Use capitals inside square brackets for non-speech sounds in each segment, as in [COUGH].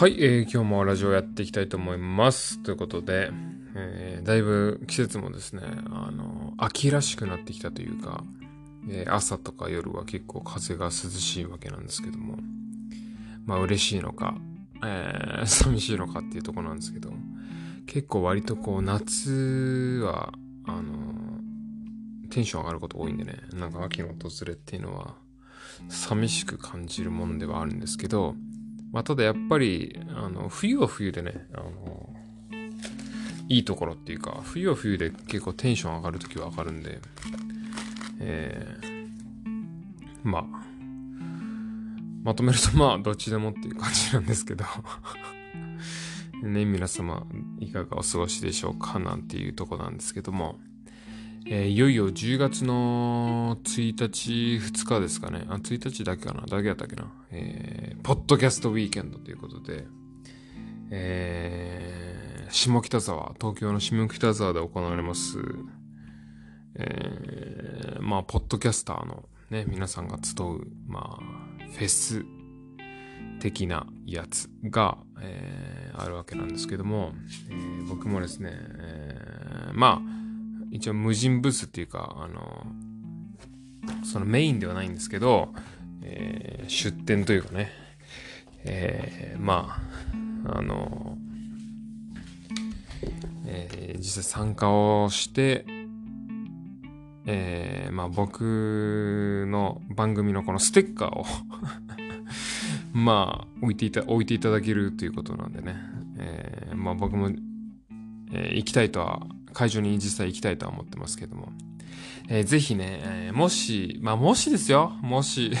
はい、えー、今日もラジオやっていきたいと思います。ということで、えー、だいぶ季節もですね、あの、秋らしくなってきたというか、えー、朝とか夜は結構風が涼しいわけなんですけども、まあ嬉しいのか、えー、[LAUGHS] 寂しいのかっていうとこなんですけど、結構割とこう夏は、あの、テンション上がること多いんでね、なんか秋の訪れっていうのは、寂しく感じるものではあるんですけど、まあ、ただやっぱり、あの、冬は冬でね、あの、いいところっていうか、冬は冬で結構テンション上がるときは上がるんで、えー、まあ、まとめるとまあ、どっちでもっていう感じなんですけど [LAUGHS] ね、皆様、いかがお過ごしでしょうかなんていうとこなんですけども、えー、いよいよ10月の1日、2日ですかね。あ、1日だけかな。だけやったっけな。えー、ポッドキャストウィーケンドということで、えー、下北沢、東京の下北沢で行われます、えー、まあ、ポッドキャスターのね、皆さんが集う、まあ、フェス的なやつが、えー、あるわけなんですけども、えー、僕もですね、えー、まあ、一応無人ブースっていうか、あの、そのメインではないんですけど、えー、出店というかね、えー、まあ、あの、えー、実際参加をして、えー、まあ僕の番組のこのステッカーを [LAUGHS] まあ置いていた、置いていただけるということなんでね、えー、まあ僕も、えー、行きたいとは会場に実際行きたいとは思ってますけども。えー、ぜひね、えー、もし、まあもしですよ、もし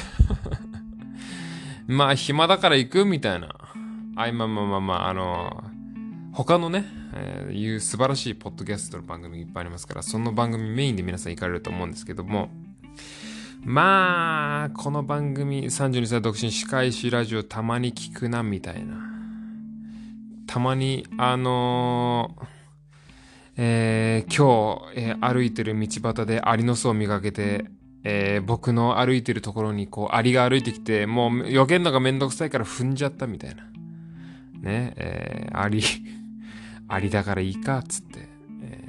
[LAUGHS] まあ暇だから行くみたいな。あいまあまあまあまあ、あのー、他のね、えー、いう素晴らしいポッドキャストの番組いっぱいありますから、その番組メインで皆さん行かれると思うんですけども、まあ、この番組、32歳独身司会師ラジオたまに聞くな、みたいな。たまに、あのーえー、今日、えー、歩いてる道端でアリの巣を見かけて、えー、僕の歩いてるところにこうアリが歩いてきて、もう避けるのがめんどくさいから踏んじゃったみたいな。ね、えー、アリ、[LAUGHS] アリだからいいかっ、つって。え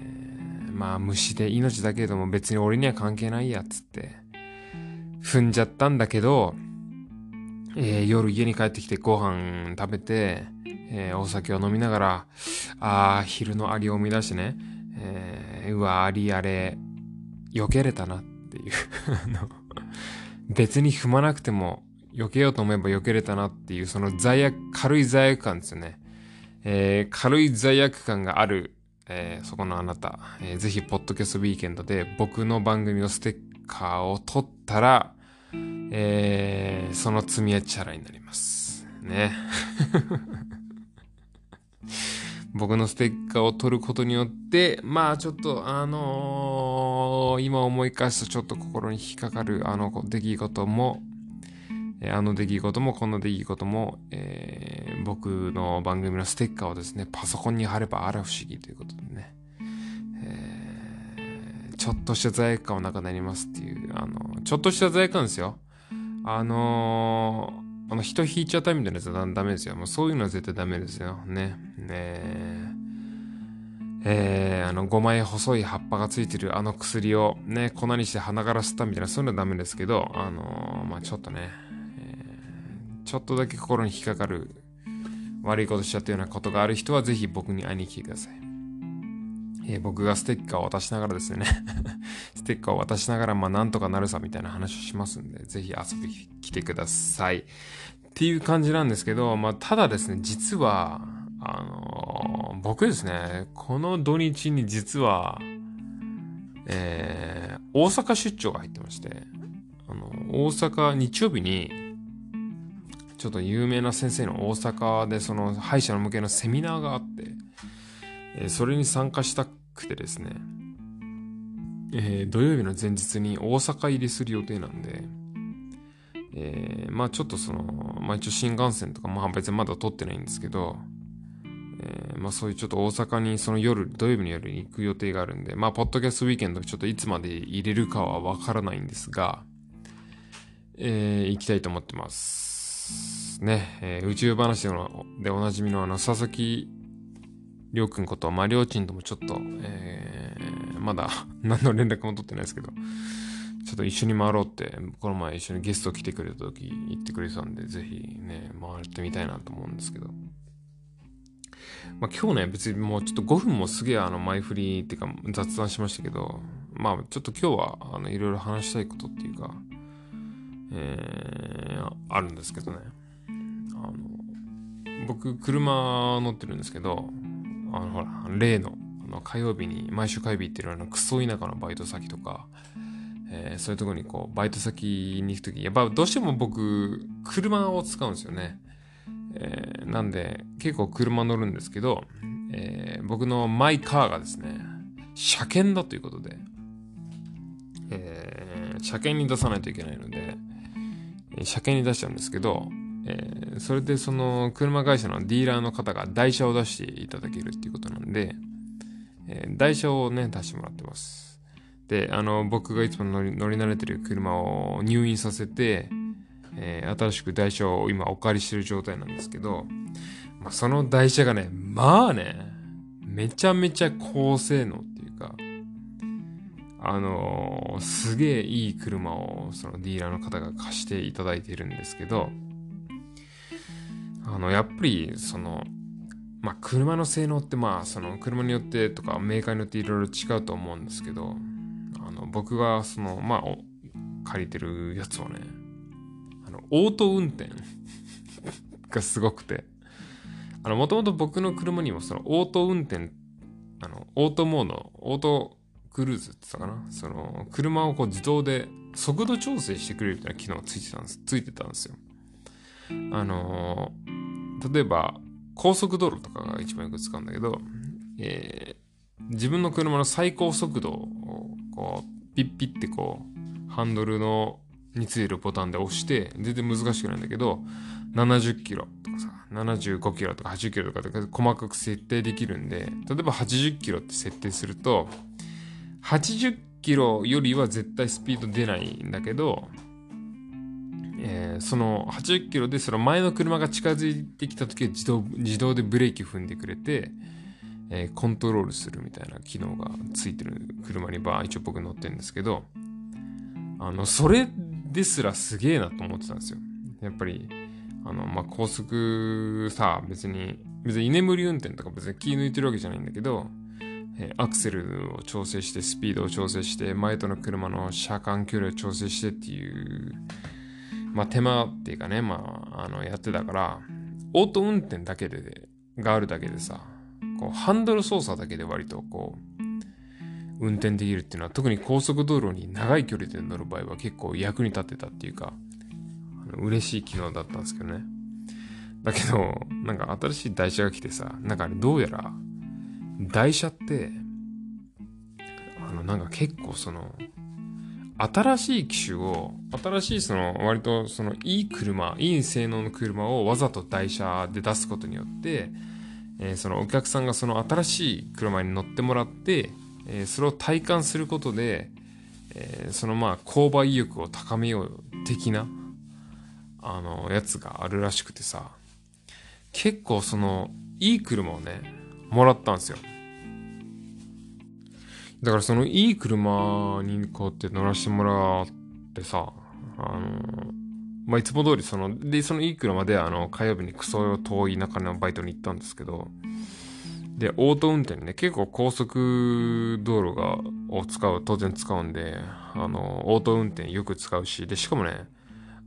ー、まあ虫で命だけれども別に俺には関係ないやっ、つって。踏んじゃったんだけど、えー、夜家に帰ってきてご飯食べて、えー、お酒を飲みながら、ああ、昼のアリを生み出してね、えー、うわ、アリあれ、避けれたなっていう [LAUGHS] 別に踏まなくても、避けようと思えば避けれたなっていう、その罪悪、軽い罪悪感ですよね。えー、軽い罪悪感がある、えー、そこのあなた、えー、ぜひ、ポッドキャストウィーケンドで僕の番組のステッカーを取ったら、えー、その罪はチャラになります。ね。[LAUGHS] 僕のステッカーを取ることによって、まあちょっとあのー、今思い返すとちょっと心に引っかかるあの出来事も、あの出来事もこの出来事も、えー、僕の番組のステッカーをですね、パソコンに貼ればあら不思議ということでね、えー、ちょっとした罪悪感はなくなりますっていう、あの、ちょっとした罪悪感ですよ。あのーあの、人引いちゃったみたいなやつはダメですよ。もうそういうのは絶対ダメですよ。ね。ねえー、あの、5枚細い葉っぱがついてるあの薬をね、粉にして鼻から吸ったみたいな、そういうのはダメですけど、あのー、まあちょっとね、えー、ちょっとだけ心に引っかかる悪いことしちゃったようなことがある人は、ぜひ僕に会いに来てください。えー、僕がステッカーを渡しながらですね [LAUGHS] ステッカーを渡しながら、まあなんとかなるさみたいな話をしますんで、ぜひ遊びに来てください。っていう感じなんですけど、まあただですね、実は、あのー、僕ですね、この土日に実は、えー、大阪出張が入ってまして、あの、大阪、日曜日に、ちょっと有名な先生の大阪でその歯医者の向けのセミナーがあって、え、それに参加したくてですね、えー、土曜日の前日に大阪入りする予定なんで、えー、まあちょっとその、まあ一応新幹線とか、まあ別にまだ撮ってないんですけど、えー、まあそういうちょっと大阪にその夜、土曜日の夜に行く予定があるんで、まあポッドキャストウィーケンドちょっといつまで入れるかはわからないんですが、えー、行きたいと思ってます。ね、えー、宇宙話でおなじみのあの、佐々木りょうくんこと、まあ、りょうちんともちょっと、えー、まだ [LAUGHS] 何の連絡も取ってないですけど、ちょっと一緒に回ろうって、この前一緒にゲスト来てくれた時言ってくれてたんで、ぜひね、回ってみたいなと思うんですけど。まあ、今日ね、別にもうちょっと5分もすげえあの前振りっていうか雑談しましたけど、まあちょっと今日はあのいろいろ話したいことっていうか、えー、あるんですけどね。あの、僕車乗ってるんですけど、あのほら、例のあの火曜日に、毎週火曜日行ってるあのクソ田舎のバイト先とか、えー、そういうとこにこう、バイト先に行くとき、やっぱどうしても僕、車を使うんですよね。えー、なんで、結構車乗るんですけど、えー、僕のマイカーがですね、車検だということで、えー、車検に出さないといけないので、車検に出しちゃうんですけど、えー、それでその車会社のディーラーの方が台車を出していただけるっていうことなんで、えー、台車をね、出してもらってます。で、あの、僕がいつも乗り慣れてる車を入院させて、えー、新しく台車を今お借りしてる状態なんですけど、まあ、その台車がね、まあね、めちゃめちゃ高性能っていうか、あのー、すげえいい車をそのディーラーの方が貸していただいているんですけど、あの、やっぱり、その、まあ、車の性能ってまあ、その、車によってとか、メーカーによっていろいろ違うと思うんですけど、あの、僕が、その、まあ、借りてるやつはね、あの、オート運転 [LAUGHS] がすごくて、あの、もともと僕の車にも、その、オート運転、あの、オートモード、オートクルーズって言ったかなその、車をこう自動で速度調整してくれるみたいな機能がついてたんです、ついてたんですよ。あのー、例えば、高速道路とかが一番よく使うんだけど、えー、自分の車の最高速度を、こう、ピッピッてこう、ハンドルの、についてるボタンで押して、全然難しくないんだけど、70キロとかさ、75キロとか80キロとかで細かく設定できるんで、例えば80キロって設定すると、80キロよりは絶対スピード出ないんだけど、ー、その80キロでその前の車が近づいてきた時は自動自動でブレーキ踏んでくれて、えー、コントロールするみたいな機能がついてる車にバー一応僕乗ってるんですけどあのそれですらすげえなと思ってたんですよ。やっぱりあのまあ高速さ別に別に居眠り運転とか別に気抜いてるわけじゃないんだけどえアクセルを調整してスピードを調整して前との車の車間距離を調整してっていうまあ手間っていうかね、まあ、あの、やってたから、オート運転だけで、があるだけでさ、こう、ハンドル操作だけで割とこう、運転できるっていうのは、特に高速道路に長い距離で乗る場合は結構役に立ってたっていうか、あの嬉しい機能だったんですけどね。だけど、なんか新しい台車が来てさ、なんかあれどうやら、台車って、あの、なんか結構その、新しい機種を、新しいその割とそのいい車、いい性能の車をわざと台車で出すことによって、えー、そのお客さんがその新しい車に乗ってもらって、えー、それを体感することで、えー、そのまあ購買意欲を高めよう的な、あの、やつがあるらしくてさ、結構その、いい車をね、もらったんですよ。だからそのいい車にこうって乗らせてもらってさ、あの、まあ、いつも通りその、で、そのいい車であの、火曜日にクソ遠い中のバイトに行ったんですけど、で、オート運転ね、結構高速道路が、を使う、当然使うんで、あの、オート運転よく使うし、で、しかもね、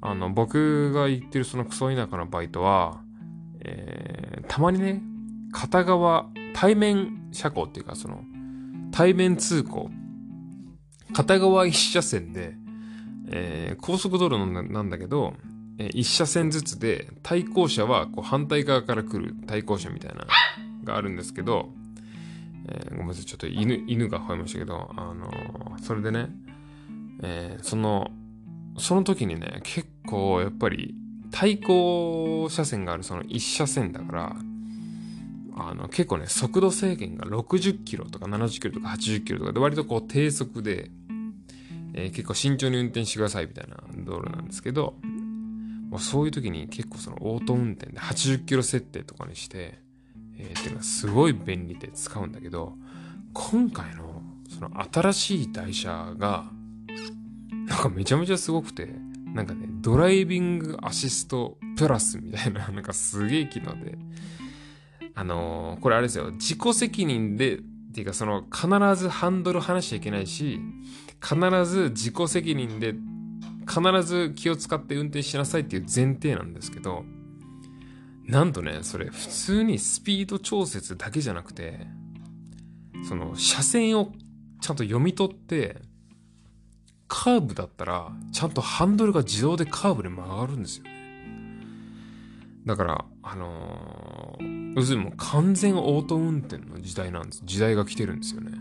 あの、僕が行ってるそのクソ田舎のバイトは、えー、たまにね、片側、対面車高っていうか、その、対面通行。片側一車線で、えー、高速道路なんだけど、えー、一車線ずつで対向車はこう反対側から来る対向車みたいながあるんですけど、えー、ごめんなさい、ちょっと犬、犬が吠えましたけど、あのー、それでね、え、その、その時にね、結構やっぱり対向車線があるその一車線だから、あの、結構ね、速度制限が60キロとか70キロとか80キロとかで割とこう低速で、えー、結構慎重に運転してくださいみたいな道路なんですけど、まあ、そういう時に結構そのオート運転で80キロ設定とかにして、えー、っていうのがすごい便利で使うんだけど、今回のその新しい台車が、なんかめちゃめちゃすごくて、なんかね、ドライビングアシストプラスみたいな、なんかすげえ機能で、あのー、これあれですよ、自己責任で、っていうかその必ずハンドル離しちゃいけないし、必ず自己責任で、必ず気を使って運転しなさいっていう前提なんですけど、なんとね、それ普通にスピード調節だけじゃなくて、その車線をちゃんと読み取って、カーブだったら、ちゃんとハンドルが自動でカーブで曲がるんですよ。だから、あのー、要するにもう完全オート運転の時代なんです。時代が来てるんですよね。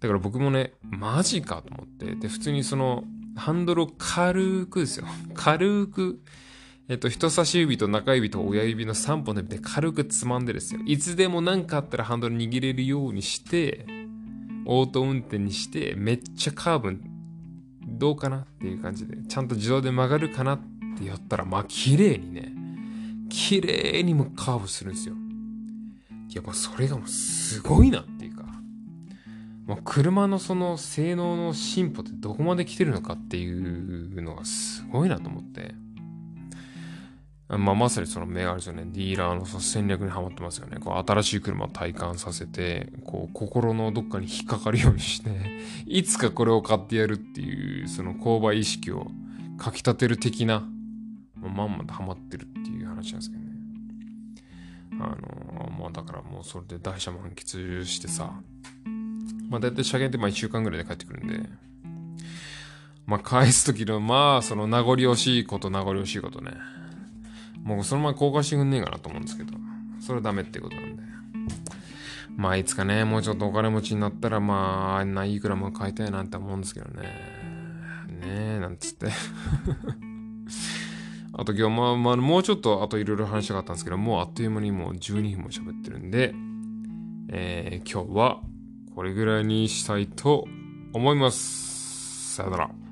だから僕もね、マジかと思って、で、普通にその、ハンドルを軽くですよ。[LAUGHS] 軽く、えっと、人差し指と中指と親指の3本で軽くつまんでですよ。いつでも何かあったらハンドル握れるようにして、オート運転にして、めっちゃカーブ、どうかなっていう感じで、ちゃんと自動で曲がるかなってやったら、まあ、綺麗にね、綺麗にもカーブするんですよ。や、もうそれがもうすごいなっていうか、もう車のその性能の進歩ってどこまで来てるのかっていうのがすごいなと思って。まあ、まさにその目があるですよね。ディーラーの戦略にはまってますよね。こう新しい車を体感させて、こう心のどっかに引っかかるようにして、いつかこれを買ってやるっていう、その購買意識をかき立てる的な、まんまとハマってるっていう話なんですけどね。あのー、まあだからもうそれで台車満喫してさ、まあ大体車検ってまあ1週間ぐらいで帰ってくるんで、まあ返す時のまあその名残惜しいこと名残惜しいことね。もうそのまま交換してくんねえかなと思うんですけど、それはダメってことなんで。まあ、いつかね、もうちょっとお金持ちになったら、まあ、あんないいくらも買いたいなって思うんですけどね。ねえ、なんつってあと今日、まあ、まあ、もうちょっと、あといろいろ話したかったんですけど、もうあっという間にもう12分も喋ってるんで、えー、今日はこれぐらいにしたいと思います。さよなら。